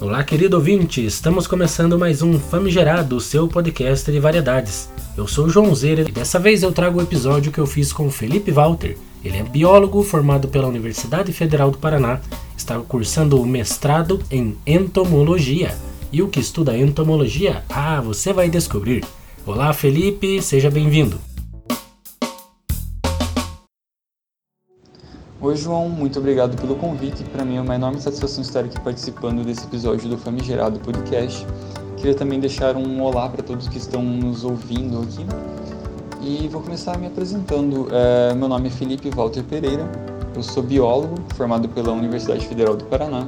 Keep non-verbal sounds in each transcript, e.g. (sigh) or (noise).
Olá, querido ouvinte! Estamos começando mais um Famigerado, seu podcast de variedades. Eu sou o João Zeira e dessa vez eu trago o episódio que eu fiz com o Felipe Walter. Ele é biólogo formado pela Universidade Federal do Paraná, está cursando o mestrado em entomologia. E o que estuda entomologia? Ah, você vai descobrir. Olá, Felipe, seja bem-vindo. Oi, João, muito obrigado pelo convite. Para mim é uma enorme satisfação estar aqui participando desse episódio do Famigerado Podcast. Queria também deixar um olá para todos que estão nos ouvindo aqui. E vou começar me apresentando. É, meu nome é Felipe Walter Pereira, eu sou biólogo, formado pela Universidade Federal do Paraná.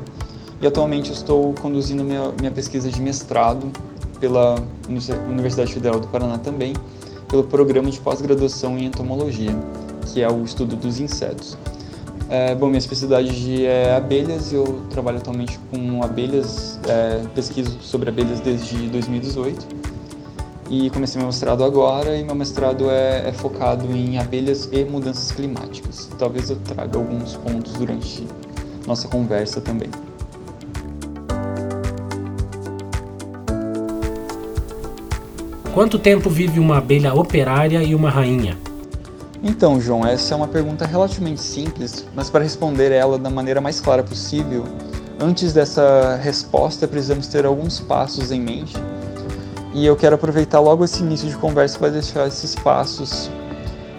E atualmente estou conduzindo minha, minha pesquisa de mestrado pela Universidade Federal do Paraná também, pelo programa de pós-graduação em entomologia, que é o estudo dos insetos. É, bom, minha especialidade é abelhas, eu trabalho atualmente com abelhas, é, pesquiso sobre abelhas desde 2018 e comecei meu mestrado agora e meu mestrado é, é, focado em abelhas e mudanças climáticas. Talvez eu traga alguns pontos durante nossa conversa também. Quanto tempo vive uma abelha operária e uma rainha? Então, João, essa é uma pergunta relativamente simples, mas para responder ela da maneira mais clara possível, antes dessa resposta precisamos ter alguns passos em mente. E eu quero aproveitar logo esse início de conversa para deixar esses passos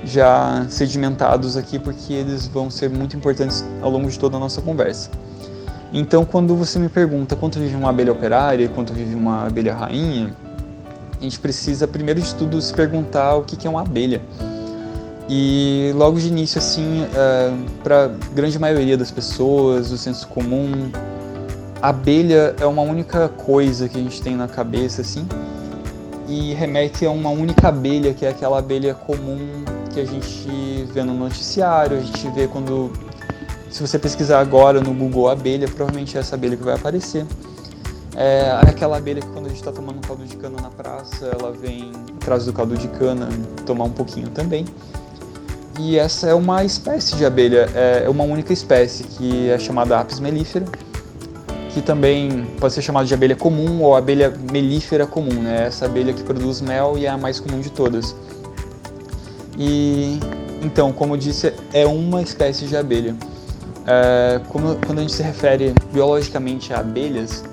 já sedimentados aqui, porque eles vão ser muito importantes ao longo de toda a nossa conversa. Então, quando você me pergunta quanto vive uma abelha operária e quanto vive uma abelha rainha, a gente precisa, primeiro de tudo, se perguntar o que é uma abelha. E logo de início, assim, uh, é, para grande maioria das pessoas, o senso comum, a abelha é uma única coisa que a gente tem na cabeça, assim, e remete a uma única abelha, que é aquela abelha comum que a gente vê no noticiário, a gente vê quando. Se você pesquisar agora no Google abelha, provavelmente é essa abelha que vai aparecer. É aquela abelha que quando a gente está tomando caldo de cana na praça, ela vem atrás do caldo de cana tomar um pouquinho também. E essa é uma espécie de abelha, é uma única espécie que é chamada Apis mellifera, que também pode ser chamada de abelha comum ou abelha melífera comum, né? Essa abelha que produz mel e é a mais comum de todas. E então, como eu disse, é uma espécie de abelha. É, como, quando a gente se refere biologicamente a abelhas,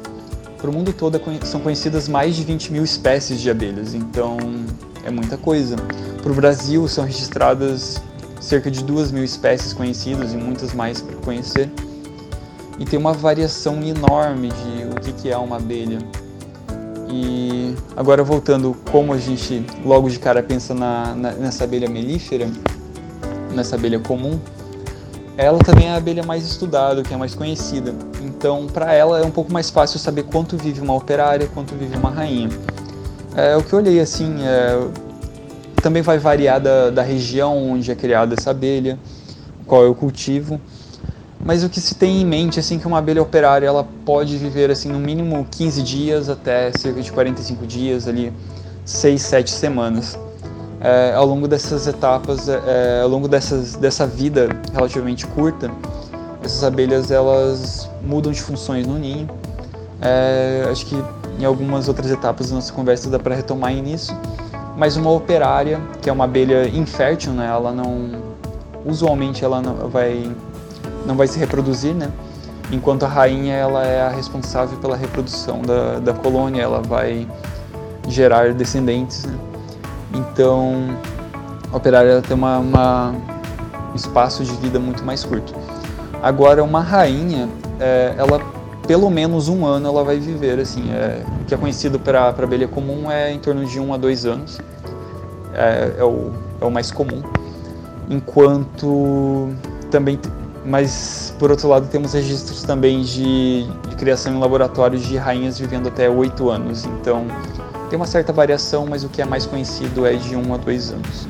para o mundo todo é são conhecidas mais de 20 mil espécies de abelhas, então é muita coisa. Para o Brasil são registradas cerca de duas mil espécies conhecidas e muitas mais para conhecer. E tem uma variação enorme de o que é uma abelha. E agora voltando como a gente logo de cara pensa na, na, nessa abelha melífera, nessa abelha comum, ela também é a abelha mais estudada, que é mais conhecida. Então, para ela é um pouco mais fácil saber quanto vive uma operária, quanto vive uma rainha. É, o que eu olhei assim, é, também vai variar da, da região onde é criada essa abelha, qual é o cultivo. Mas o que se tem em mente assim que uma abelha operária ela pode viver assim no mínimo 15 dias até cerca de 45 dias ali, 6, 7 semanas. É, ao longo dessas etapas, é, é, ao longo dessas, dessa vida relativamente curta, essas abelhas elas mudam de funções no ninho. É, acho que em algumas outras etapas da nossa conversa dá para retomar nisso mas uma operária, que é uma abelha infértil, né? Ela não usualmente ela não vai não vai se reproduzir, né? Enquanto a rainha ela é a responsável pela reprodução da, da colônia, ela vai gerar descendentes, né? Então, a operária tem uma, uma, um espaço de vida muito mais curto. Agora, uma rainha, é, ela pelo menos um ano ela vai viver, assim, é, o que é conhecido para a abelha comum é em torno de um a dois anos é, é, o, é o mais comum. Enquanto também, mas por outro lado temos registros também de, de criação em laboratórios de rainhas vivendo até 8 anos. Então tem uma certa variação, mas o que é mais conhecido é de 1 a 2 anos.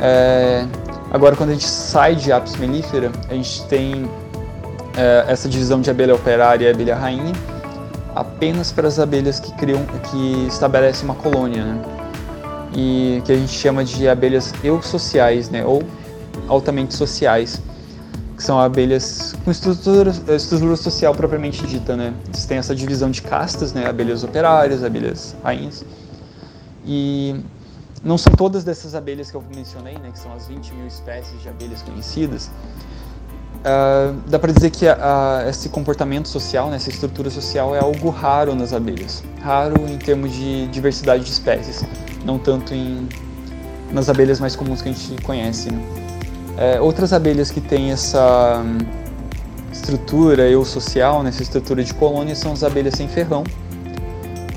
É, agora, quando a gente sai de Apis mellifera, a gente tem essa divisão de abelha operária e abelha rainha apenas para as abelhas que criam, que estabelecem uma colônia. Né? e que a gente chama de abelhas eusociais, né, ou altamente sociais, que são abelhas com estrutura, estrutura social propriamente dita, né? Eles têm essa divisão de castas, né? Abelhas operárias, abelhas rainhas. E não são todas dessas abelhas que eu mencionei, né? Que são as 20 mil espécies de abelhas conhecidas. Uh, dá para dizer que a, a, esse comportamento social, né, essa estrutura social é algo raro nas abelhas. Raro em termos de diversidade de espécies, não tanto em, nas abelhas mais comuns que a gente conhece. Né? É, outras abelhas que têm essa hum, estrutura eu social, né, essa estrutura de colônia, são as abelhas sem ferrão,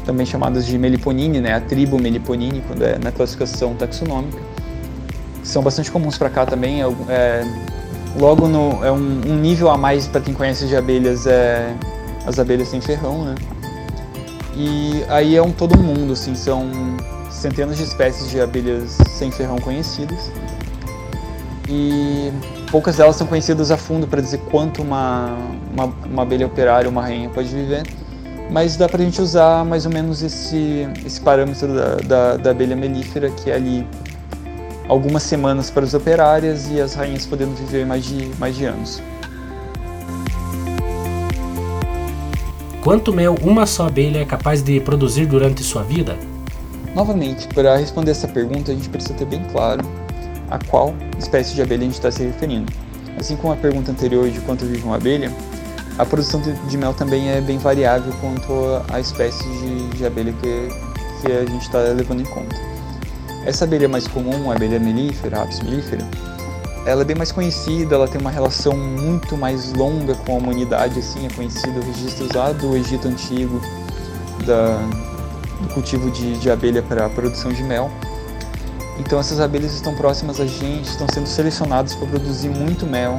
também chamadas de Meliponine, né, a tribo Meliponine, quando é na classificação taxonômica. São bastante comuns para cá também. É Logo, no, é um, um nível a mais para quem conhece de abelhas é as abelhas sem ferrão, né? E aí é um todo mundo, assim, são centenas de espécies de abelhas sem ferrão conhecidas. E poucas delas são conhecidas a fundo para dizer quanto uma, uma, uma, abelha operária, uma rainha pode viver. Mas dá para a gente usar mais ou menos esse, esse parâmetro da, da, da abelha melífera, que é ali algumas semanas para as operárias e as rainhas podendo viver mais de, mais de anos. Quanto mel uma só abelha é capaz de produzir durante sua vida? Novamente, para responder essa pergunta, a gente precisa ter bem claro a qual espécie de abelha a gente está se referindo. Assim como a pergunta anterior de quanto vive uma abelha, a produção de mel também é bem variável quanto à espécie de, de abelha que, que a gente está levando em conta. Essa abelha mais comum, a abelha melífera, Apis mellifera, ela é bem mais conhecida, ela tem uma relação muito mais longa com a humanidade, assim, é conhecido registros lá do Egito Antigo, da, do cultivo de, de abelha para a produção de mel. Então essas abelhas estão próximas a gente, estão sendo selecionadas para produzir muito mel,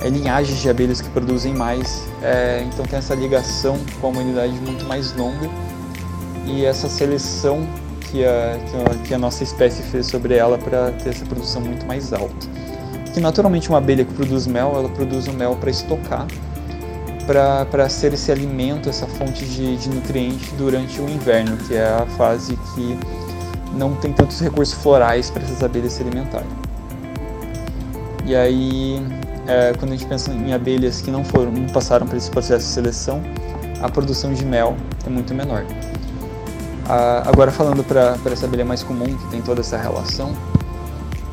é, linhagens de abelhas que produzem mais, é, então tem essa ligação com a humanidade muito mais longa. E essa seleção que a, que a, que a nossa espécie fez sobre ela para ter essa produção muito mais alta. Que naturalmente uma abelha que produz mel, ela produz o mel para estocar, para ser esse alimento, essa fonte de, de nutrientes durante o inverno, que é a fase que não tem tantos recursos florais para essas abelhas se alimentarem. E aí, é, quando a gente pensa em abelhas que não foram, não passaram por esse processo de seleção, a produção de mel é muito menor. Ah, agora falando para essa abelha mais comum, que tem toda essa relação,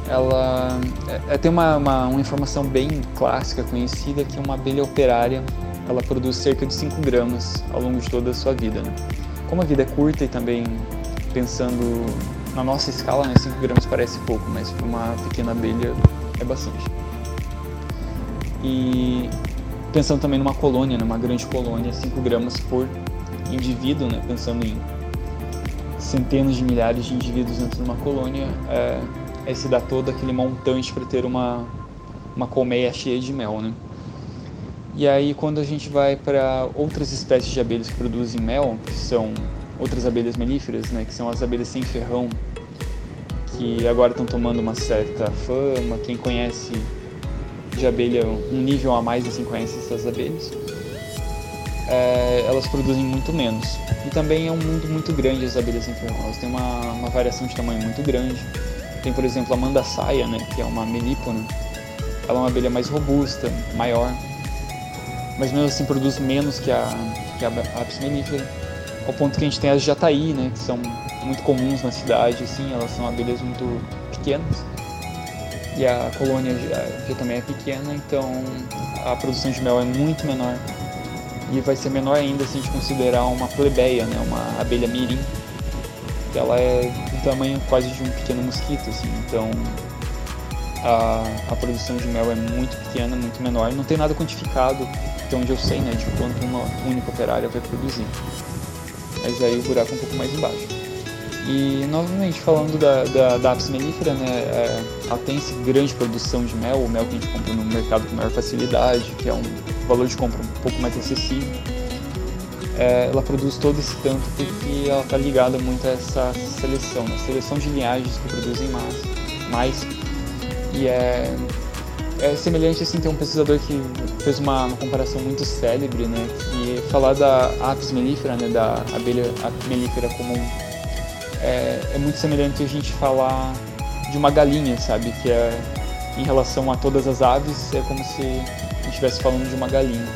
ela é, é, tem uma, uma, uma, informação bem clássica, conhecida, que uma abelha operária ela produz cerca de 5 gramas ao longo de toda a sua vida. Né? Como a vida é curta e também pensando na nossa escala, né, 5 gramas parece pouco, mas para uma pequena abelha é bastante. E pensando também numa colônia, numa grande colônia, 5 gramas por indivíduo, né, pensando em centenas de milhares de indivíduos dentro de uma colônia, é, é se dar todo aquele montante para ter uma, uma colmeia cheia de mel, né? E aí quando a gente vai para outras espécies de abelhas que produzem mel, que são outras abelhas melíferas, né, que são as abelhas sem ferrão, que agora estão tomando uma certa fama, quem conhece de abelha um nível a mais assim conhece essas abelhas é, elas produzem muito menos. E também é um mundo muito grande as abelhas. Elas têm uma, uma variação de tamanho muito grande. Tem, por exemplo, a mandaçaia, né, que é uma melípona. Ela é uma abelha mais robusta, maior, mas mesmo assim produz menos que a, que a Apis mellifera. Ao ponto que a gente tem as jataí, né, que são muito comuns na cidade, assim, elas são abelhas muito pequenas. E a colônia já, já também é pequena, então a produção de mel é muito menor e vai ser menor ainda se a gente considerar uma plebeia, né, uma abelha mirim, ela é do tamanho quase de um pequeno mosquito, assim, então a, a produção de mel é muito pequena, muito menor, não tem nada quantificado, até onde eu sei, né, de quanto uma única operária vai produzir. Mas aí o buraco é um pouco mais embaixo. E novamente falando da, da, da apis mellifera, né, é, ela tem essa grande produção de mel, o mel que a gente compra no mercado com maior facilidade, que é um valor de compra um pouco mais acessível. É, ela produz todo esse tanto porque ela está ligada muito a essa seleção, né? seleção de linhagens que produzem mais, mais. E é, é semelhante assim, tem um pesquisador que fez uma, uma comparação muito célebre, né, falar da Apis mellifera, né, da abelha Apis mellifera comum, é, é muito semelhante a gente falar de uma galinha, sabe, que é em relação a todas as aves, é como se a estivesse falando de uma galinha,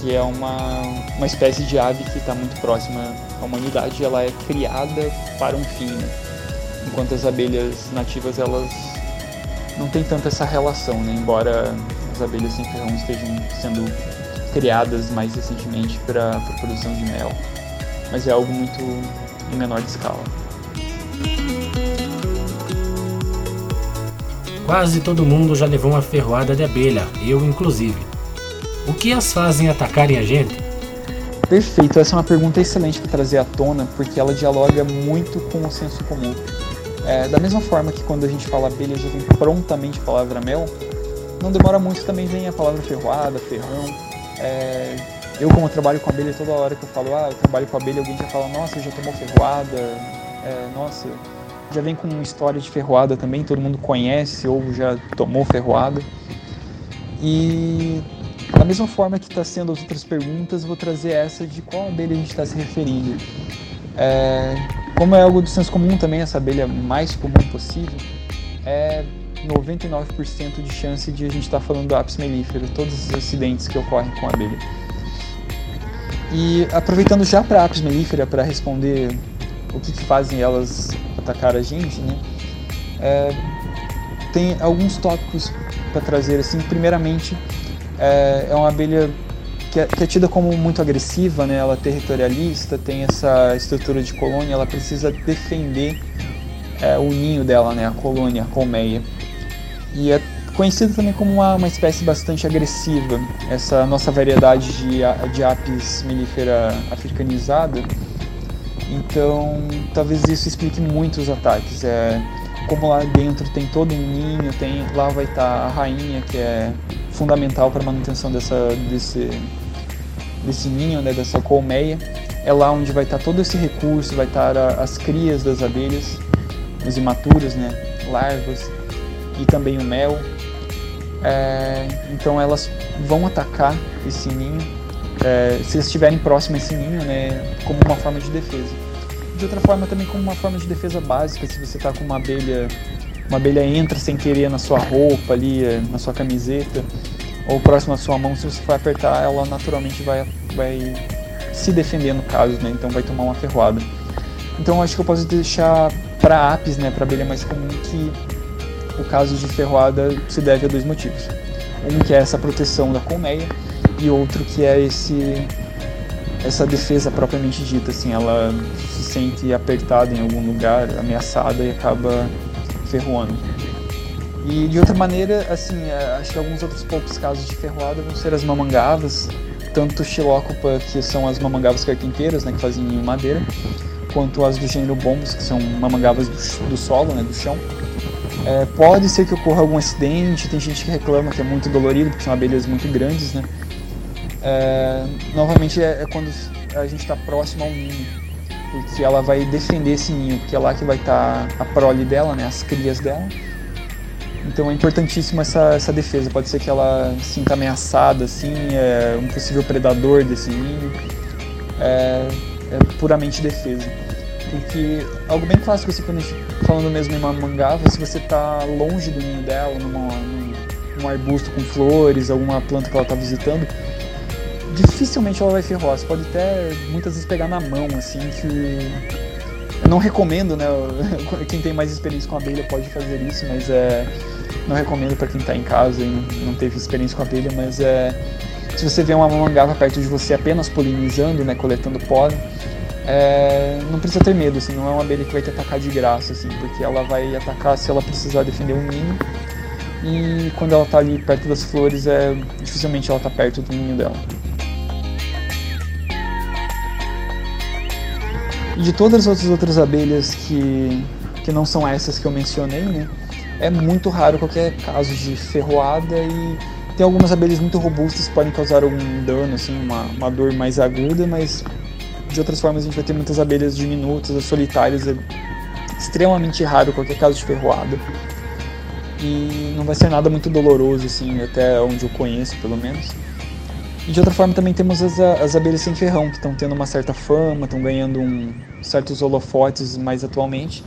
que é uma, uma espécie de ave que está muito próxima à humanidade, ela é criada para um fim, né? enquanto as abelhas nativas elas não têm tanto essa relação, né? embora as abelhas sem ferrão estejam sendo criadas mais recentemente para a produção de mel, mas é algo muito em menor escala. Quase todo mundo já levou uma ferroada de abelha, eu inclusive. O que as fazem atacarem a gente? Perfeito, essa é uma pergunta excelente para trazer à tona, porque ela dialoga muito com o senso comum. É, da mesma forma que quando a gente fala abelha já vem prontamente a palavra mel, não demora muito também vem a palavra ferroada, ferrão. É, eu como trabalho com abelha toda hora que eu falo, ah, eu trabalho com abelha, alguém já fala, nossa, já tomou ferroada, é, nossa, já vem com história de ferroada também, todo mundo conhece ou já tomou ferroada. E da mesma forma que está sendo as outras perguntas, vou trazer essa de qual abelha a gente está se referindo. É, como é algo do senso comum também, essa abelha mais comum possível, é 99% de chance de a gente estar tá falando do apis mellifera, todos os acidentes que ocorrem com a abelha. E aproveitando já para apis mellifera, para responder o que, que, fazem elas atacar a gente, né? É, tem alguns tópicos para trazer assim. Primeiramente, é, é uma abelha que é, que é, tida como muito agressiva, né? Ela é territorialista, tem essa estrutura de colônia, ela precisa defender é, o ninho dela, né? A colônia, a colmeia. E é conhecida também como uma, uma espécie bastante agressiva. Essa nossa variedade de, de apis mellifera africanizada então, talvez isso explique muito os ataques. É, como lá dentro tem todo um ninho, tem lá vai estar a rainha que é fundamental para a manutenção dessa, desse, desse ninho, né, dessa colmeia. É lá onde vai estar todo esse recurso, vai estar a, as crias das abelhas, os imaturos, né, larvas e também o mel. É, então elas vão atacar esse ninho é, se eles estiverem próximo a esse ninho, né, como uma forma de defesa. De outra forma, também como uma forma de defesa básica, se você está com uma abelha, uma abelha entra sem querer na sua roupa ali, é, na sua camiseta, ou próximo à sua mão, se você for apertar, ela naturalmente vai, vai se defender no caso, né, então vai tomar uma ferroada. Então acho que eu posso deixar para apis, né, para abelha mais comum, que o caso de ferroada se deve a dois motivos. Um que é essa proteção da colmeia, e outro que é esse essa defesa propriamente dita, assim, ela se sente apertada em algum lugar, ameaçada e acaba ferroando. E de outra maneira, assim, é, acho que alguns outros poucos casos de ferroada vão ser as mamangavas, tanto Xilocopa, que são as mamangavas carpinteiras, né, que fazem em madeira, quanto as do gênero bombos, que são mamangavas do, do solo, né, do chão. É, pode ser que ocorra algum acidente, tem gente que reclama que é muito dolorido, porque são abelhas muito grandes, né? É, novamente é, é, quando a gente está próximo ao ninho, porque ela vai defender esse ninho, porque é lá que vai estar tá a prole dela, né, as crias dela. Então é importantíssima essa, essa defesa. Pode ser que ela sinta ameaçada, assim, é um possível predador desse ninho. É, é puramente defesa. Porque algo bem clássico, assim, quando a gente, falando mesmo em uma mangava, se você está longe do ninho dela, numa, num, num arbusto com flores, alguma planta que ela está visitando, dificilmente ela vai ferroar. Você pode até muitas vezes pegar na mão, assim, que. Eu não recomendo, né? (laughs) Quem tem mais experiência com abelha pode fazer isso, mas é. Não recomendo para quem está em casa e não teve experiência com abelha, mas é. Se você vê uma mamangava perto de você apenas polinizando, né? Coletando pólen, é, não precisa ter medo, assim, não é uma abelha que vai te atacar de graça, assim, porque ela vai atacar se ela precisar defender um ninho. E quando ela está ali perto das flores, é dificilmente ela está perto do ninho dela. De todas as outras abelhas que, que não são essas que eu mencionei, né, é muito raro qualquer caso de ferroada e tem algumas abelhas muito robustas que podem causar algum dano, assim, uma, uma dor mais aguda, mas de outras formas a gente vai ter muitas abelhas diminutas, solitárias, é extremamente raro qualquer caso de ferroada. E não vai ser nada muito doloroso, assim, até onde eu conheço, pelo menos. De outra forma também temos as, as abelhas sem ferrão, que estão tendo uma certa fama, estão ganhando um, certos holofotes mais atualmente.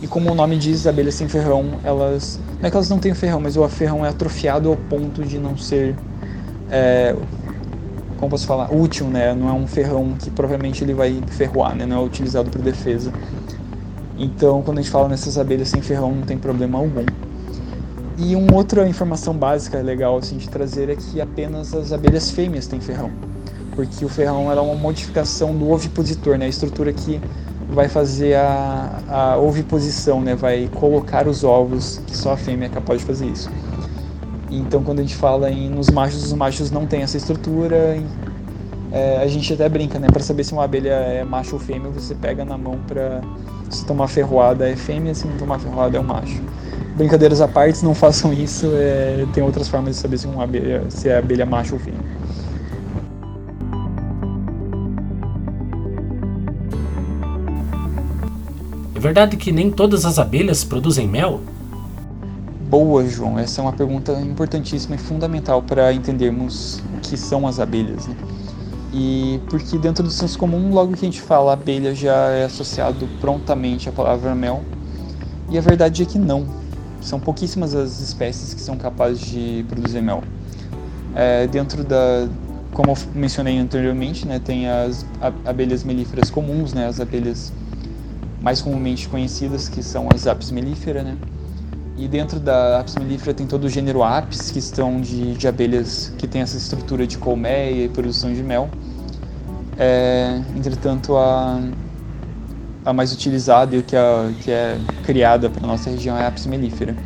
E como o nome diz, abelhas sem ferrão, elas. Não é que elas não têm ferrão, mas o ferrão é atrofiado ao ponto de não ser. É, como posso falar? Útil, né? Não é um ferrão que provavelmente ele vai ferroar, né? Não é utilizado para defesa. Então, quando a gente fala nessas abelhas sem ferrão, não tem problema algum. E uma outra informação básica legal assim, de trazer é que apenas as abelhas fêmeas têm ferrão. Porque o ferrão é uma modificação do ovipositor, né? A estrutura que vai fazer a, a oviposição, né? Vai colocar os ovos, que só a fêmea é capaz de fazer isso. Então, quando a gente fala em, nos machos, os machos não têm essa estrutura. É, a gente até brinca, né? Para saber se uma abelha é macho ou fêmea, você pega na mão para se tomar ferroada é fêmea, se não tomar ferroada é o macho. Brincadeiras à parte, não façam isso. É, tem outras formas de saber se, uma abelha, se é abelha macho ou fêmea. É verdade que nem todas as abelhas produzem mel? Boa, João. Essa é uma pergunta importantíssima e fundamental para entendermos o que são as abelhas. Né? E porque dentro do senso comum, logo que a gente fala abelha já é associado prontamente à palavra mel. E a verdade é que não. São pouquíssimas as espécies que são capazes de produzir mel. É, dentro da, como eu mencionei anteriormente, né, tem as abelhas melíferas comuns, né, as abelhas mais comumente conhecidas, que são as Apis mellifera, né? E dentro da Apis mellifera tem todo o gênero Apis, que estão de, de abelhas que tem essa estrutura de colmeia e produção de mel. É, entretanto, a, a mais utilizada e que, a, que é criada para nossa região é a Apis mellifera.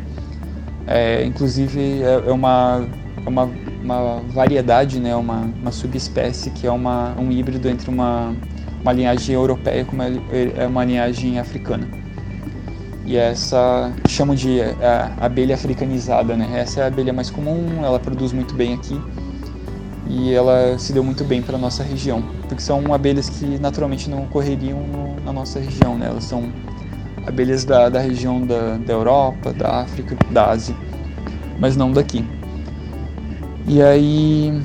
É, inclusive, é, é uma, é uma, uma variedade, né, uma, uma subespécie que é uma, um híbrido entre uma, uma linhagem europeia com uma, é uma linhagem africana e essa chamam de é, abelha africanizada, né? Essa é a abelha mais comum, ela produz muito bem aqui e ela se deu muito bem para nossa região, porque são abelhas que naturalmente não ocorreriam no, na nossa região, né? Elas são abelhas da, da região da, da Europa, da África, da Ásia, mas não daqui. E aí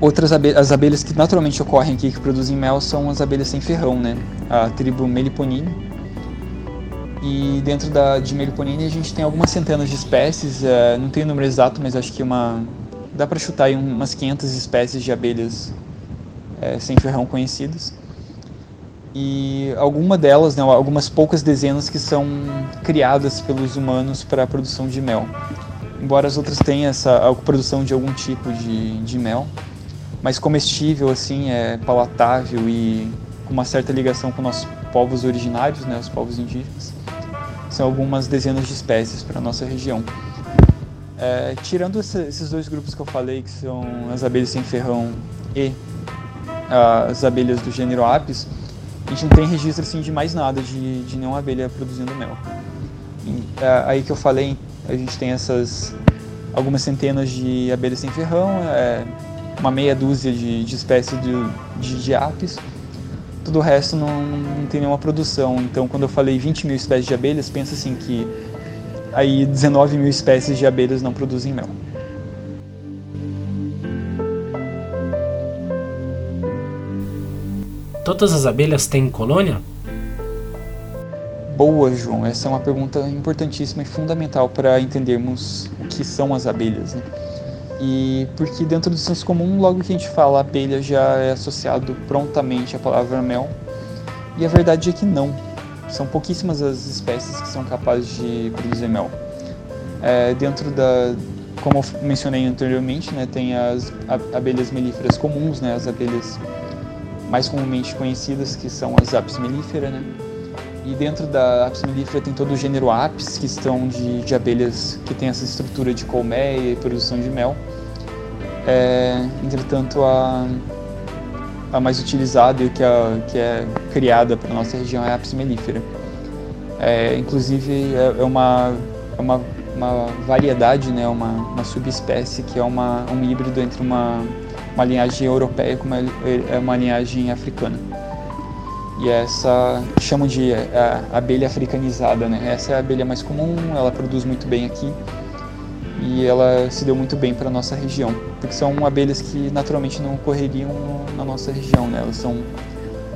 outras abelhas, as abelhas que naturalmente ocorrem aqui que produzem mel são as abelhas sem ferrão, né? A tribo Meliponine e dentro da, de Meliponine a gente tem algumas centenas de espécies, uh, não tenho o número exato, mas acho que uma dá para chutar aí umas 500 espécies de abelhas uh, sem ferrão conhecidas. E alguma delas, né, algumas poucas dezenas que são criadas pelos humanos para a produção de mel. Embora as outras tenham essa produção de algum tipo de, de mel, mas comestível assim, é palatável e com uma certa ligação com nossos povos originários, né, os povos indígenas são algumas dezenas de espécies para a nossa região. É, tirando esses dois grupos que eu falei, que são as abelhas sem ferrão e as abelhas do gênero Apis, a gente não tem registro assim, de mais nada de, de nenhuma abelha produzindo mel. E, é, aí que eu falei, a gente tem essas algumas centenas de abelhas sem ferrão, é, uma meia dúzia de, de espécies de, de, de apis, todo o resto não, não tem nenhuma produção. Então, quando eu falei 20 mil espécies de abelhas, pensa assim que aí 19 mil espécies de abelhas não produzem mel. Todas as abelhas têm colônia? Boa, João. Essa é uma pergunta importantíssima e fundamental para entendermos o que são as abelhas. Né? E porque dentro do senso comum, logo que a gente fala abelha já é associado prontamente à palavra mel. E a verdade é que não. São pouquíssimas as espécies que são capazes de produzir mel. É, dentro da, como eu mencionei anteriormente, né, tem as abelhas melíferas comuns, né, as abelhas mais comumente conhecidas que são as Apis mellifera, né? E dentro da Apis mellifera tem todo o gênero Apis, que estão de, de abelhas que tem essa estrutura de colmeia e produção de mel. É, entretanto, a, a mais utilizada e que, a, que é criada para nossa região é a Apis mellifera. É, inclusive, é, é, uma, é uma, uma variedade, né, uma, uma subespécie que é uma, um híbrido entre uma, uma linhagem europeia com uma, é uma linhagem africana. E essa chamam de é, abelha africanizada, né? Essa é a abelha mais comum, ela produz muito bem aqui e ela se deu muito bem para nossa região, porque são abelhas que naturalmente não ocorreriam na nossa região, né? Elas são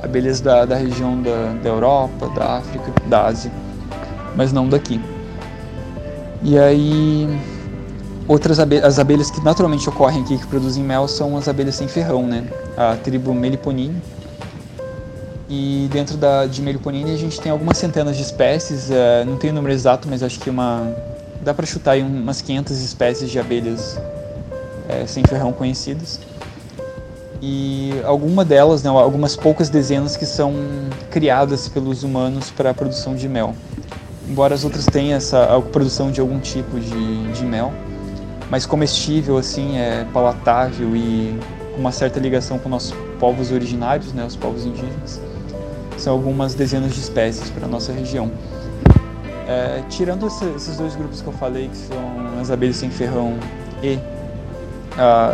abelhas da, da região da, da Europa, da África, da Ásia, mas não daqui. E aí outras abelhas, as abelhas que naturalmente ocorrem aqui que produzem mel são as abelhas sem ferrão, né? A tribo Meliponine. E dentro da, de Meliponine a gente tem algumas centenas de espécies, uh, não tenho o número exato, mas acho que uma dá para chutar aí umas 500 espécies de abelhas uh, sem ferrão conhecidas. E alguma delas, né, algumas poucas dezenas que são criadas pelos humanos para a produção de mel. Embora as outras tenham essa a produção de algum tipo de, de mel, mais comestível, assim, é palatável e com uma certa ligação com nossos povos originários, né, os povos indígenas. São algumas dezenas de espécies para a nossa região. É, tirando esse, esses dois grupos que eu falei, que são as abelhas sem ferrão e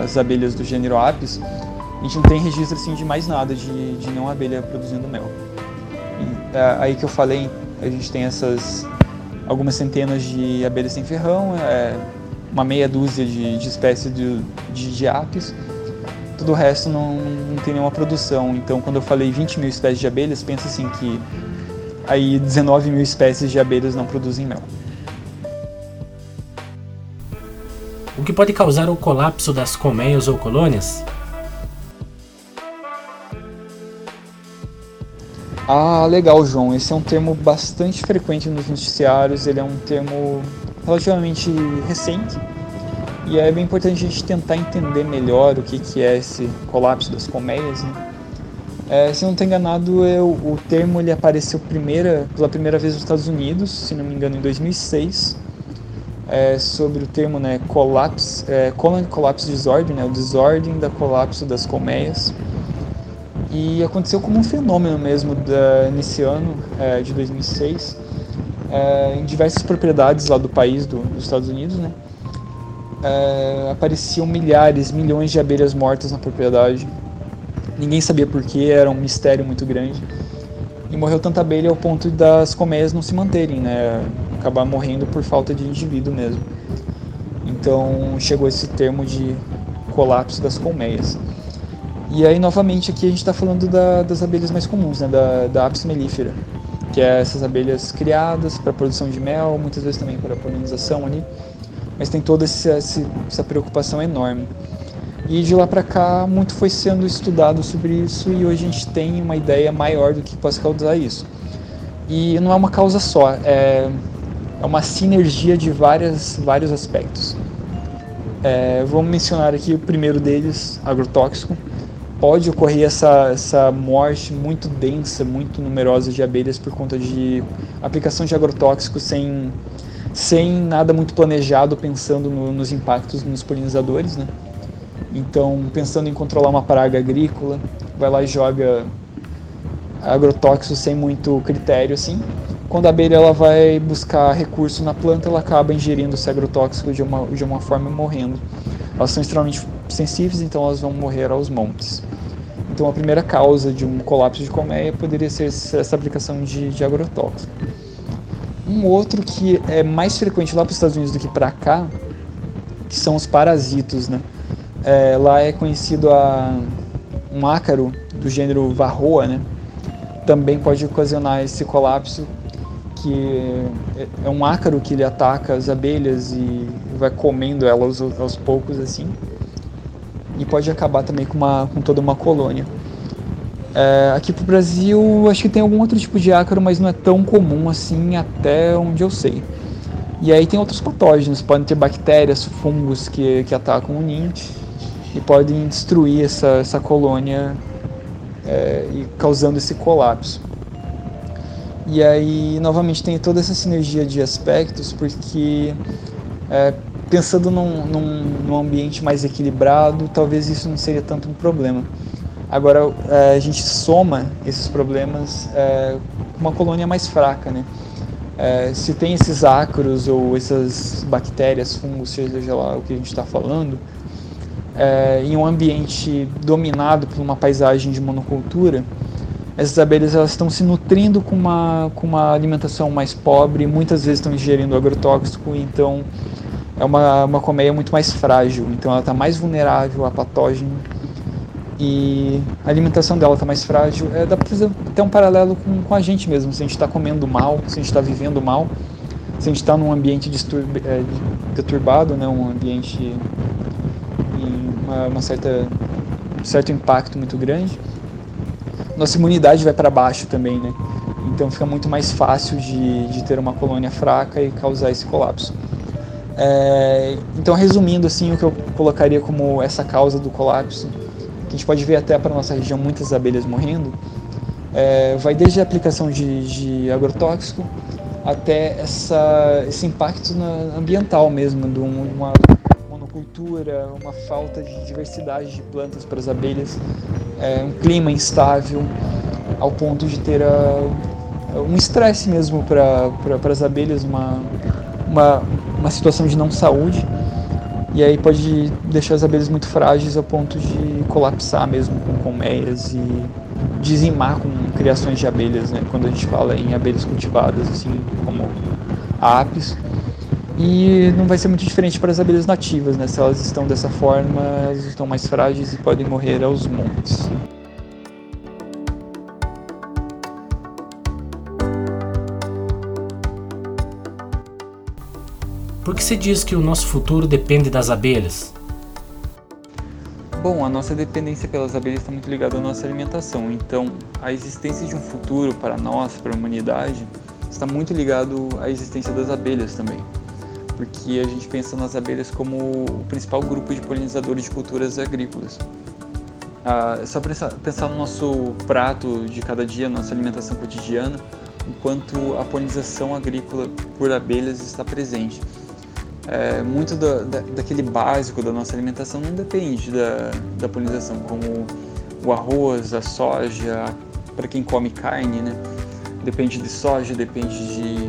as abelhas do gênero Apis, a gente não tem registro assim, de mais nada de, de não abelha produzindo mel. E, é, aí que eu falei, a gente tem essas algumas centenas de abelhas sem ferrão, é, uma meia dúzia de, de espécies de, de, de apis, todo o resto não, não tem nenhuma produção. Então, quando eu falei 20 mil espécies de abelhas, pensa assim que aí 19 mil espécies de abelhas não produzem mel. O que pode causar o colapso das colmeias ou colônias? Ah, legal, João. Esse é um termo bastante frequente nos noticiários. Ele é um termo relativamente recente e é bem importante a gente tentar entender melhor o que, que é esse colapso das colmeias. Né? É, se não estou enganado, eu, o termo ele apareceu primeira, pela primeira vez nos Estados Unidos, se não me engano, em 2006, é, sobre o termo né, collapse, é, colon collapse disorder, né, o desordem da colapso das colmeias. E aconteceu como um fenômeno mesmo da, nesse ano é, de 2006 é, em diversas propriedades lá do país, do, dos Estados Unidos, né? É, apareciam milhares, milhões de abelhas mortas na propriedade. Ninguém sabia porquê, era um mistério muito grande. E morreu tanta abelha ao ponto das colmeias não se manterem, né? Acabar morrendo por falta de indivíduo mesmo. Então chegou esse termo de colapso das colmeias. E aí, novamente, aqui a gente está falando da, das abelhas mais comuns, né? da, da Apis mellifera que é essas abelhas criadas para produção de mel, muitas vezes também para polinização ali, mas tem toda essa, preocupação enorme. E de lá para cá, muito foi sendo estudado sobre isso e hoje a gente tem uma ideia maior do que pode causar isso. E não é uma causa só, é, é uma sinergia de várias, vários aspectos. É, vamos mencionar aqui o primeiro deles, agrotóxico, pode ocorrer essa, essa morte muito densa, muito numerosa de abelhas por conta de aplicação de agrotóxicos sem, sem nada muito planejado, pensando no, nos impactos nos polinizadores, né? Então, pensando em controlar uma praga agrícola, vai lá e joga agrotóxicos sem muito critério, assim. Quando a abelha ela vai buscar recurso na planta, ela acaba ingerindo esse agrotóxico de uma, de uma forma e morrendo. Elas são extremamente sensíveis, então elas vão morrer aos montes. Então a primeira causa de um colapso de colmeia poderia ser essa aplicação de, de agrotóxico. Um outro que é mais frequente lá para os Estados Unidos do que para cá, que são os parasitos, né? É, lá é conhecido a, um ácaro do gênero Varroa, né? Também pode ocasionar esse colapso, que é, é um ácaro que ele ataca as abelhas e vai comendo elas aos, aos poucos assim e pode acabar também com, uma, com toda uma colônia. É, aqui pro Brasil, acho que tem algum outro tipo de ácaro, mas não é tão comum assim até onde eu sei. E aí tem outros patógenos, podem ter bactérias, fungos que, que atacam o ninho e podem destruir essa, essa colônia é, e causando esse colapso. E aí, novamente, tem toda essa sinergia de aspectos, porque é, pensando num, num, num, ambiente mais equilibrado, talvez isso não seria tanto um problema. Agora, é, a gente soma esses problemas é, com uma colônia mais fraca, né? É, se tem esses ácaros ou essas bactérias, fungos, seja lá o que a gente está falando, em um ambiente dominado por uma paisagem de monocultura, essas abelhas elas estão se nutrindo com uma, com uma alimentação mais pobre, muitas vezes estão ingerindo agrotóxico, então é uma, uma colmeia muito mais frágil, então ela está mais vulnerável a patógeno e a alimentação dela está mais frágil. É, dá para fazer até um paralelo com, com a gente mesmo, se a gente está comendo mal, se a gente está vivendo mal, se a gente está num ambiente é, deturbado, né, um ambiente em uma, uma certa um certo impacto muito grande, nossa imunidade vai para baixo também, né? Então fica muito mais fácil de, de ter uma colônia fraca e causar esse colapso. É, então, resumindo assim, o que eu colocaria como essa causa do colapso, que a gente pode ver até para nossa região muitas abelhas morrendo, é, vai desde a aplicação de, de agrotóxico até essa, esse impacto na, ambiental mesmo, de uma monocultura, uma falta de diversidade de plantas para as abelhas, é, um clima instável, ao ponto de ter a, um estresse mesmo para pra, as abelhas, uma, uma, uma situação de não saúde. E aí pode deixar as abelhas muito frágeis ao ponto de colapsar mesmo com colmeias e dizimar com criações de abelhas, né? Quando a gente fala em abelhas cultivadas, assim como apis. E não vai ser muito diferente para as abelhas nativas, né? Se elas estão dessa forma, elas estão mais frágeis e podem morrer aos montes. Por que se diz que o nosso futuro depende das abelhas? Bom, a nossa dependência pelas abelhas está muito ligada à nossa alimentação. Então, a existência de um futuro para nós, para a humanidade, está muito ligado à existência das abelhas também. Porque a gente pensa nas abelhas como o principal grupo de polinizadores de culturas agrícolas. Ah, só pensar, pensar no nosso prato de cada dia, nossa alimentação cotidiana, enquanto a polinização agrícola por abelhas está presente é, muito da, da, daquele básico da nossa alimentação não depende da, da polinização, como o arroz, a soja, para quem come carne, né? Depende de soja, depende de,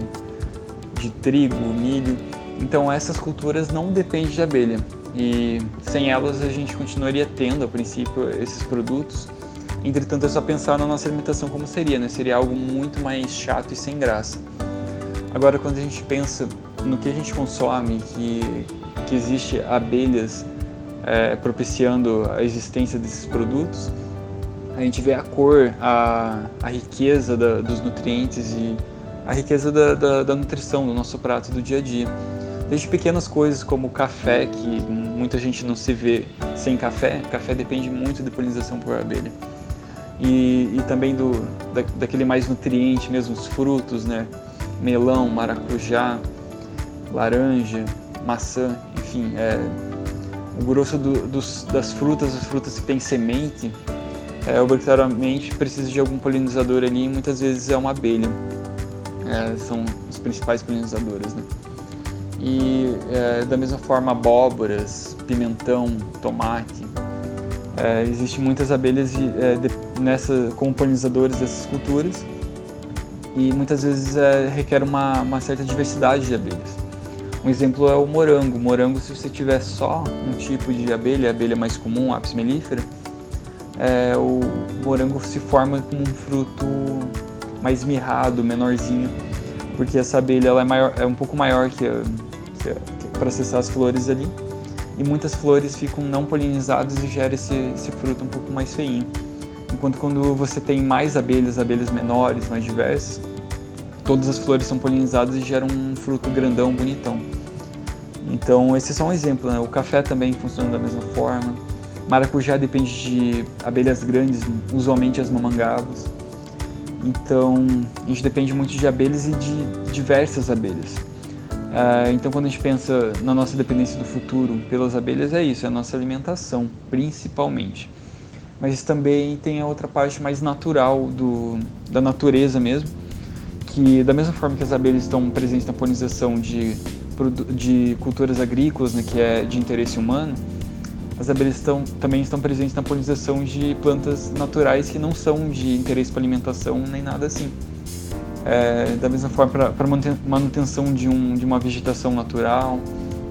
de trigo, milho. Então essas culturas não dependem de abelha e sem elas a gente continuaria tendo a princípio esses produtos. Entretanto é só pensar na nossa alimentação como seria, né? Seria algo muito mais chato e sem graça. Agora quando a gente pensa no que a gente consome, que, que existe abelhas é, propiciando a existência desses produtos, a gente vê a cor, a, a riqueza da, dos nutrientes e a riqueza da, da, da, nutrição do nosso prato do dia a dia. Desde pequenas coisas como o café, que muita gente não se vê sem café, café depende muito de polinização por abelha. E, e também do, da, daquele mais nutriente mesmo, os frutos, né? melão, maracujá, laranja, maçã, enfim, é, o grosso do, dos, das frutas, as frutas que têm semente, é, obrigatoriamente precisa de algum polinizador ali e muitas vezes é uma abelha. É, são os principais polinizadores. Né? E é, da mesma forma, abóboras, pimentão, tomate. É, Existem muitas abelhas de, é, de, nessa, como polinizadores dessas culturas e muitas vezes é, requer uma, uma certa diversidade de abelhas. Um exemplo é o morango. O morango, se você tiver só um tipo de abelha, a abelha mais comum, Apis mellifera, é, o morango se forma como um fruto mais mirrado, menorzinho, porque essa abelha ela é, maior, é um pouco maior que, para acessar as flores ali. E muitas flores ficam não polinizadas e gera esse, esse fruto um pouco mais feinho. Enquanto quando você tem mais abelhas, abelhas menores, mais diversas, todas as flores são polinizadas e geram um fruto grandão, bonitão. Então, esse é só um exemplo, né? O café também funciona da mesma forma. Maracujá depende de abelhas grandes, usualmente as mamangavas. Então, a gente depende muito de abelhas e de diversas abelhas. Uh, então, quando a gente pensa na nossa dependência do futuro pelas abelhas, é isso, é a nossa alimentação, principalmente. Mas também tem a outra parte mais natural do, da natureza mesmo, que da mesma forma que as abelhas estão presentes na polinização de, de culturas agrícolas, né, que é de interesse humano, as abelhas estão, também estão presentes na polinização de plantas naturais que não são de interesse para alimentação nem nada assim. É, da mesma forma, para manutenção de, um, de uma vegetação natural,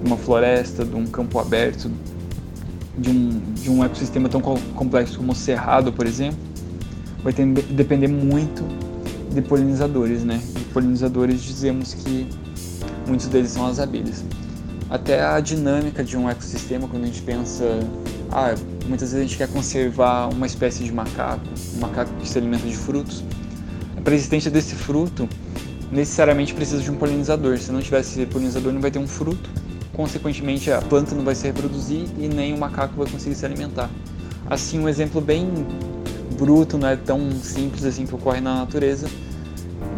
de uma floresta, de um campo aberto, de um, de um ecossistema tão complexo como o cerrado, por exemplo, vai ter, depender muito de polinizadores, né? De polinizadores dizemos que muitos deles são as abelhas. Até a dinâmica de um ecossistema, quando a gente pensa, ah, muitas vezes a gente quer conservar uma espécie de macaco, um macaco que se alimenta de frutos. A existência desse fruto, necessariamente precisa de um polinizador. Se não tivesse polinizador, não vai ter um fruto. Consequentemente, a planta não vai se reproduzir e nem o macaco vai conseguir se alimentar. Assim, um exemplo bem bruto, não é tão simples assim que ocorre na natureza,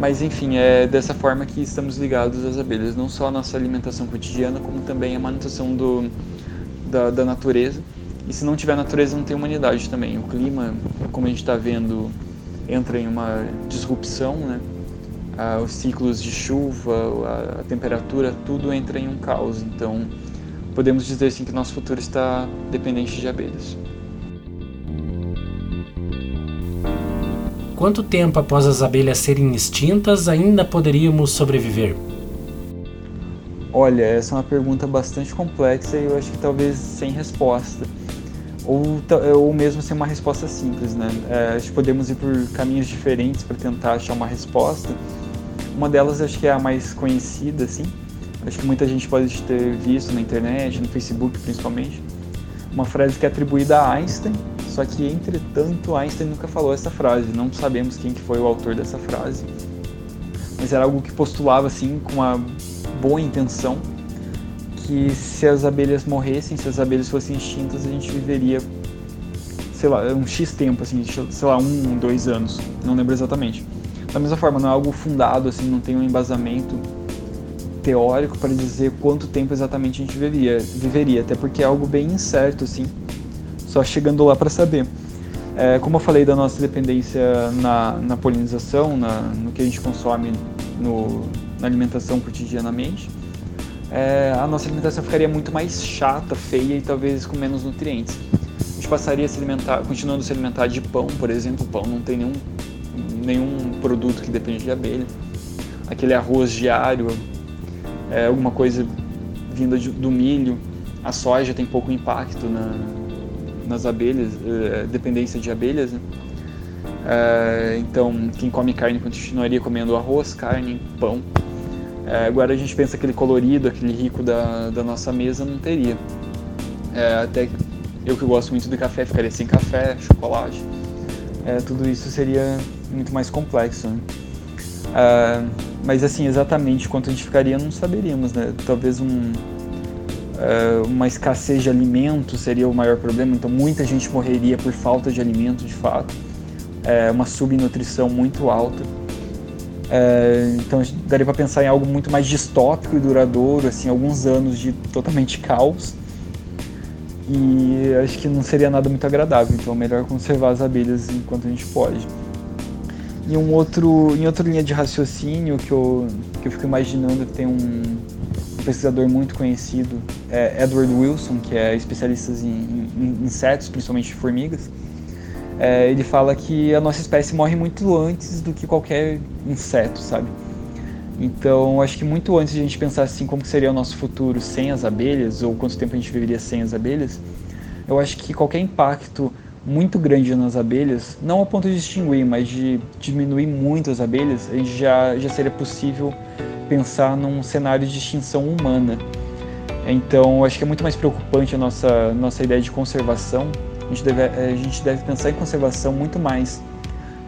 mas enfim, é dessa forma que estamos ligados às abelhas, não só a nossa alimentação cotidiana, como também a manutenção do, da, da natureza. E se não tiver natureza, não tem humanidade também. O clima, como a gente está vendo, entra em uma disrupção, né? Ah, os ciclos de chuva, a, a, temperatura, tudo entra em um caos. Então, podemos dizer sim que nosso futuro está dependente de abelhas. Quanto tempo após as abelhas serem extintas ainda poderíamos sobreviver? Olha, essa é uma pergunta bastante complexa e eu acho que talvez sem resposta. Ou, ou mesmo sem uma resposta simples, né? É, acho que podemos ir por caminhos diferentes para tentar achar uma resposta. Uma delas acho que é a mais conhecida, assim. Acho que muita gente pode ter visto na internet, no Facebook principalmente. Uma frase que é atribuída a Einstein, só que, entretanto, Einstein nunca falou essa frase, não sabemos quem que foi o autor dessa frase. Mas era algo que postulava, assim, com uma boa intenção, que se as abelhas morressem, se as abelhas fossem extintas, a gente viveria, sei lá, um X tempo, assim, sei lá, um, dois anos, não lembro exatamente. Da mesma forma, não é algo fundado, assim, não tem um embasamento teórico para dizer quanto tempo exatamente a gente viveria, viveria até porque é algo bem incerto, assim, só chegando lá para saber. É, como eu falei da nossa dependência na, na polinização, na, no que a gente consome no, na alimentação cotidianamente, é, a nossa alimentação ficaria muito mais chata, feia e talvez com menos nutrientes. A gente passaria a se alimentar, continuando a se alimentar de pão, por exemplo. O pão não tem nenhum, nenhum produto que depende de abelha. Aquele arroz diário, é, alguma coisa vinda de, do milho. A soja tem pouco impacto na, nas abelhas, uh, dependência de abelhas. Né? Uh, então, quem come carne continuaria comendo arroz, carne, pão. Uh, agora a gente pensa aquele colorido, aquele rico da, da nossa mesa, não teria. até eu que gosto muito de café, ficaria sem café, chocolate. tudo isso seria muito mais complexo. Né? mas assim, exatamente quanto a gente ficaria não saberíamos, né? Talvez um, uma escassez de alimento seria o maior problema, então muita gente morreria por falta de alimento de fato, é uma subnutrição muito alta. É, então daria para pensar em algo muito mais distópico e duradouro, assim, alguns anos de totalmente caos. E acho que não seria nada muito agradável, então é melhor conservar as abelhas enquanto a gente pode. E um outro, em outra linha de raciocínio que eu, que eu fico imaginando tem um, pesquisador muito conhecido, é Edward Wilson, que é especialista em, em insetos, principalmente formigas. É, ele fala que a nossa espécie morre muito antes do que qualquer inseto, sabe? Então, acho que muito antes de a gente pensar assim como seria o nosso futuro sem as abelhas ou quanto tempo a gente viveria sem as abelhas, eu acho que qualquer impacto muito grande nas abelhas, não ao ponto de extinguir, mas de diminuir muito as abelhas, já, já seria possível pensar num cenário de extinção humana. Então, acho que é muito mais preocupante a nossa, nossa ideia de conservação. A gente deve, a gente deve pensar em conservação muito mais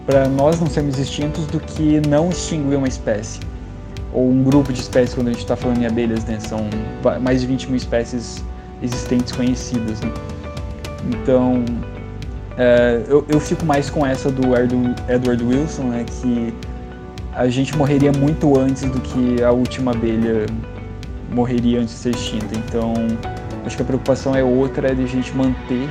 para nós não sermos extintos do que não extinguir uma espécie. Ou um grupo de espécies, quando a gente está falando em abelhas, né? São mais de 20 mil espécies existentes conhecidas. Né? Então, é, eu, eu fico mais com essa do Edward Wilson, né? Que a gente morreria muito antes do que a última abelha morreria antes de ser extinta. Então, acho que a preocupação é outra, é de a gente manter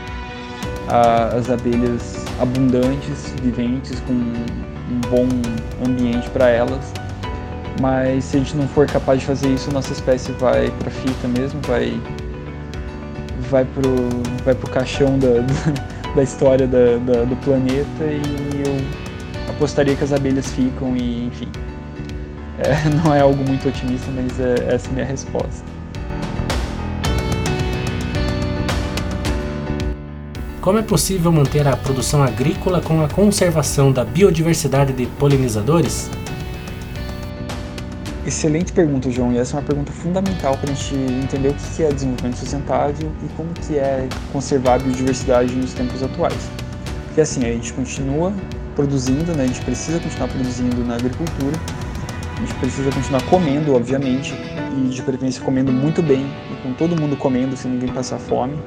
a, as abelhas abundantes, viventes, com um bom ambiente para elas. Mas se a gente não for capaz de fazer isso, nossa espécie vai para fita mesmo, vai vai pro vai pro caixão da, (laughs) da história da, da, do planeta e eu apostaria que as abelhas ficam e, enfim. É, (laughs) não é algo muito otimista, mas é, essa é a minha resposta. Como é possível manter a produção agrícola com a conservação da biodiversidade de polinizadores? Excelente pergunta, João, e essa é uma pergunta fundamental para a gente entender o que é desenvolvimento sustentável e como que é conservar a biodiversidade nos tempos atuais. Porque assim, a gente continua produzindo, né? A gente precisa continuar produzindo na agricultura, A gente precisa continuar comendo, obviamente, e de preferência comendo muito bem, e com todo mundo comendo, sem ninguém passar fome.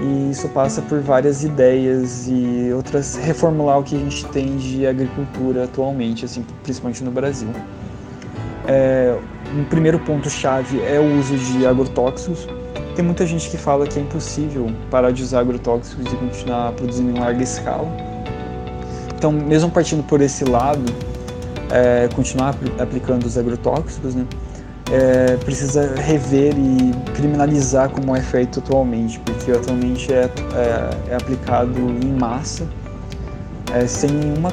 E isso passa por várias ideias e outras reformular o que a gente tem de agricultura atualmente, assim, principalmente no Brasil. É, um primeiro ponto chave é o uso de agrotóxicos. Tem muita gente que fala que é impossível parar de usar agrotóxicos e continuar produzindo em larga escala. Então, mesmo partindo por esse lado, é, continuar aplicando os agrotóxicos, né, é, precisa rever e criminalizar como é feito atualmente, porque atualmente é, é, é aplicado em massa, é, sem nenhuma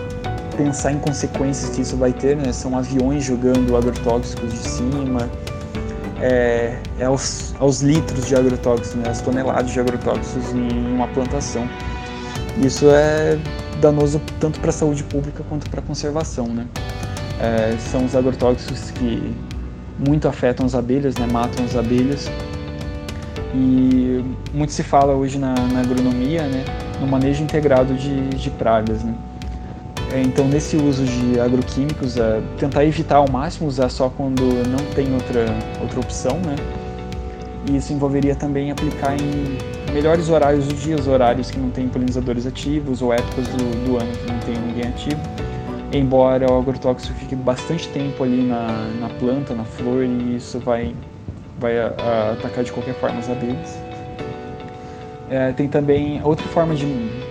pensar em consequências que isso vai ter, né? São aviões jogando agrotóxicos de cima, é, é aos, aos, litros de agrotóxicos, né? as toneladas de agrotóxicos em uma plantação. Isso é danoso tanto para a saúde pública quanto para a conservação, né? É, são os agrotóxicos que muito afetam as abelhas, né? matam as abelhas. E muito se fala hoje na, na agronomia, né? no manejo integrado de, de pragas. Né? É, então, nesse uso de agroquímicos, é, tentar evitar ao máximo usar só quando não tem outra, outra opção, né? E isso envolveria também aplicar em melhores horários do dia, os horários que não tem polinizadores ativos ou épocas do, do ano que não tem ninguém ativo. Embora o agrotóxico fique bastante tempo ali na, na planta, na flor, e isso vai, vai a, a atacar de qualquer forma as abelhas. É, tem também outra forma de,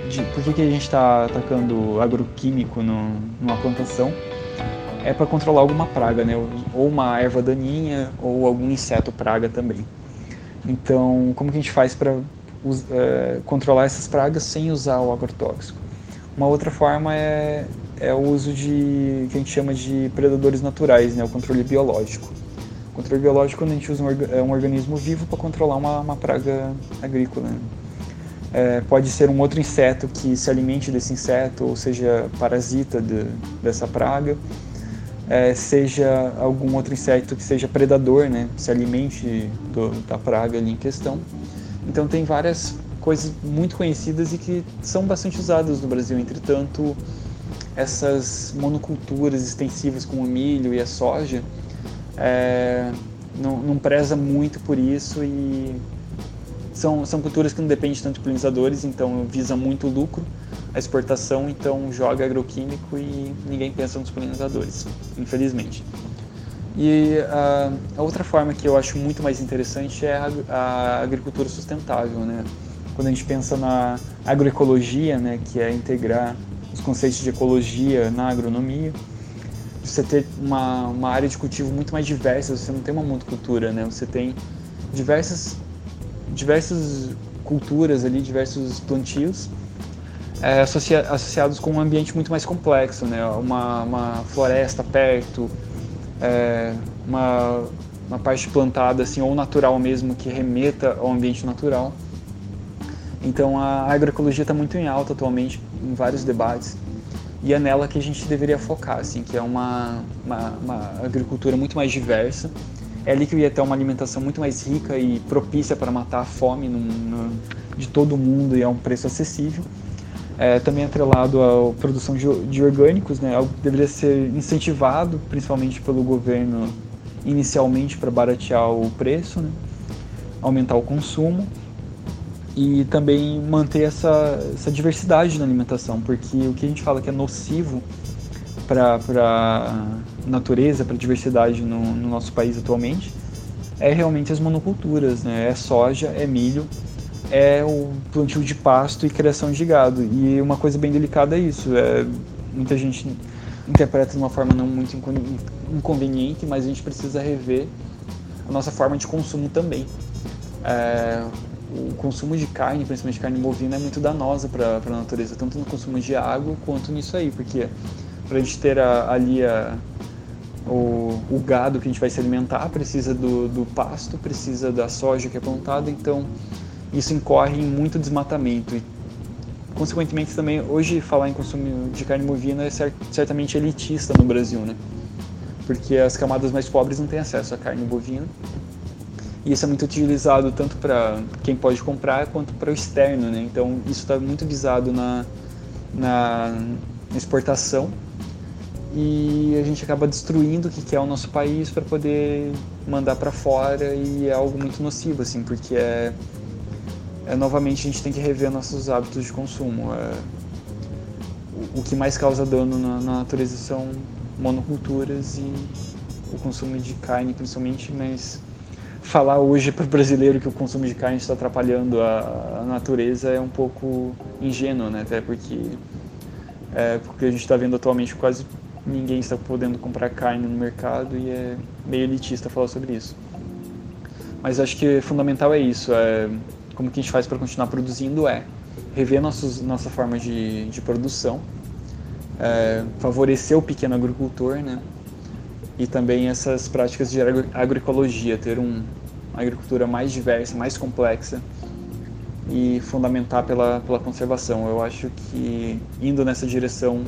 de por que, que a gente está atacando agroquímico no, numa plantação é para controlar alguma praga, né? Ou uma erva daninha ou algum inseto praga também. Então, como que a gente faz para é, controlar essas pragas sem usar o agrotóxico? Uma outra forma é, é o uso de que a gente chama de predadores naturais, né? O controle biológico. O controle biológico quando a gente usa um, é organismo vivo para controlar uma, uma praga agrícola. Né? É, pode ser um outro inseto que se alimente desse inseto, ou seja, parasita de, dessa praga. É, seja algum outro inseto que seja predador, né, se alimente do, da praga ali em questão. Então tem várias coisas muito conhecidas e que são bastante usadas no Brasil. Entretanto, essas monoculturas extensivas como o milho e a soja é, não, não preza muito por isso e são, são culturas que não dependem tanto de polinizadores, então visa muito lucro, a exportação, então joga agroquímico e ninguém pensa nos polinizadores, infelizmente. E uh, a outra forma que eu acho muito mais interessante é a, a, agricultura sustentável, né? Quando a gente pensa na agroecologia, né, que é integrar os conceitos de ecologia na agronomia, você ter uma, uma área de cultivo muito mais diversa, você não tem uma monocultura, né? Você tem diversas diversas culturas ali, diversos plantios é, associa associados com um ambiente muito mais complexo, né? Uma, uma floresta perto, é, uma, uma parte plantada assim ou natural mesmo que remeta ao ambiente natural. Então a agroecologia está muito em alta atualmente em vários debates e é nela que a gente deveria focar, assim, que é uma, uma, uma agricultura muito mais diversa. É ali que eu ia ter uma alimentação muito mais rica e propícia para matar a fome de todo mundo e a um preço acessível. É, também atrelado à produção de, de orgânicos, né, algo que deveria ser incentivado principalmente pelo governo inicialmente para baratear o preço, né, aumentar o consumo e também manter essa, essa diversidade na alimentação, porque o que a gente fala que é nocivo para natureza, para a diversidade no, no, nosso país atualmente, é realmente as monoculturas, né? É soja, é milho, é o plantio de pasto e criação de gado. E uma coisa bem delicada é isso. É, muita gente interpreta de uma forma não muito inconveniente, mas a gente precisa rever a nossa forma de consumo também. É, o consumo de carne, principalmente carne bovina, é muito danosa para a natureza, tanto no consumo de água quanto nisso aí, porque para a gente ter a, ali a, o, o, gado que a gente vai se alimentar precisa do, do, pasto, precisa da soja que é plantada, então isso incorre em muito desmatamento. E, consequentemente, também, hoje falar em consumo de carne bovina é cert, certamente elitista no Brasil, né? Porque as camadas mais pobres não têm acesso à carne bovina. E isso é muito utilizado tanto para quem pode comprar quanto para o externo, né? Então, isso está muito visado na, na exportação e a gente acaba destruindo o que é o nosso país para poder mandar para fora e é algo muito nocivo assim porque é, é, novamente a gente tem que rever nossos hábitos de consumo é, o, que mais causa dano na, na, natureza são monoculturas e o consumo de carne principalmente mas falar hoje para o brasileiro que o consumo de carne está atrapalhando a, a natureza é um pouco ingênuo né até porque é, porque a gente está vendo atualmente quase ninguém está podendo comprar carne no mercado e é meio elitista falar sobre isso. Mas acho que fundamental é isso, é como que a gente faz para continuar produzindo é rever nossos, nossa forma de, de produção, é, favorecer o pequeno agricultor, né? E também essas práticas de agroecologia, ter um, uma agricultura mais diversa, mais complexa e fundamentar pela, pela conservação. Eu acho que indo nessa direção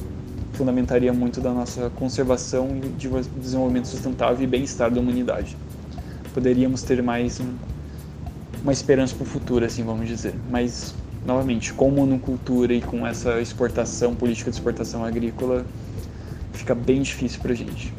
fundamentaria muito da nossa conservação e de desenvolvimento sustentável e bem-estar da humanidade. Poderíamos ter mais um, uma esperança para o futuro, assim vamos dizer. Mas, novamente, com monocultura e com essa exportação, política de exportação agrícola, fica bem difícil para a gente.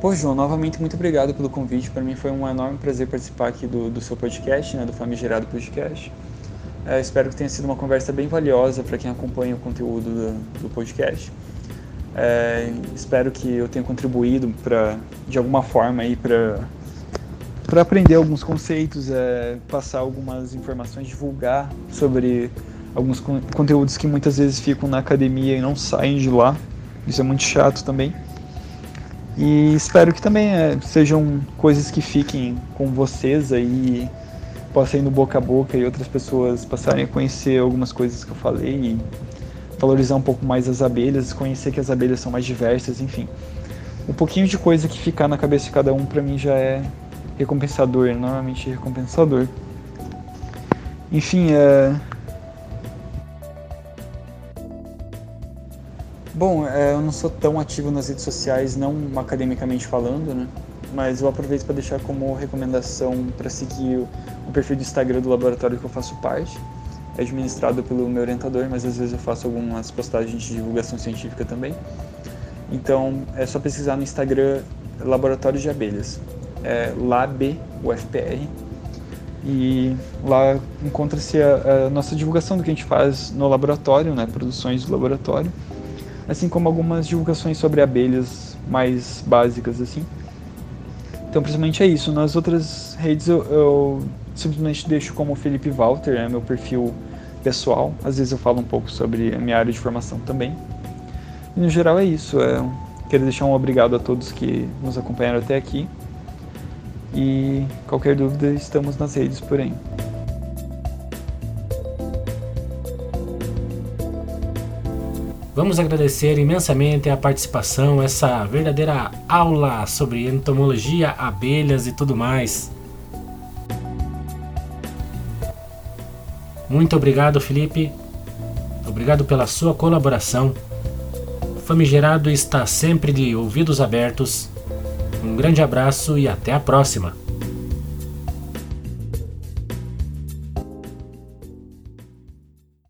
Pô, João, novamente muito obrigado pelo convite. Para mim foi um enorme prazer participar aqui do, do seu podcast, né, do Famigerado Podcast. É, espero que tenha sido uma conversa bem valiosa para quem acompanha o conteúdo do, do podcast. É, espero que eu tenha contribuído para, de alguma forma, aí para para aprender alguns conceitos, é, passar algumas informações, divulgar sobre alguns conteúdos que muitas vezes ficam na academia e não saem de lá. Isso é muito chato também. E espero que também é, sejam coisas que fiquem com vocês aí, possam ir no boca a boca e outras pessoas passarem a conhecer algumas coisas que eu falei e valorizar um pouco mais as abelhas, conhecer que as abelhas são mais diversas, enfim. Um pouquinho de coisa que ficar na cabeça de cada um para mim já é recompensador, normalmente recompensador. Enfim, é, Bom, é, eu não sou tão ativo nas redes sociais, não academicamente falando, né? Mas eu aproveito para deixar como recomendação para seguir o perfil do Instagram do laboratório que eu faço parte. É administrado pelo meu orientador, mas às vezes eu faço algumas postagens de divulgação científica também. Então é só pesquisar no Instagram Laboratório de Abelhas, é LabUFPR, e lá encontra-se a, a, nossa divulgação do que a gente faz no laboratório, né, produções do laboratório assim como algumas divulgações sobre abelhas mais básicas assim. Então, principalmente é isso. Nas outras redes eu, eu simplesmente deixo como Felipe Walter, é meu perfil pessoal. Às vezes eu falo um pouco sobre a minha área de formação também. E no geral é isso. É, quero deixar um obrigado a todos que nos acompanharam até aqui. E qualquer dúvida, estamos nas redes por aí. Vamos agradecer imensamente a participação, essa verdadeira aula sobre entomologia, abelhas e tudo mais. Muito obrigado, Felipe. Obrigado pela sua colaboração. Famigerado está sempre de ouvidos abertos. Um grande abraço e até a próxima.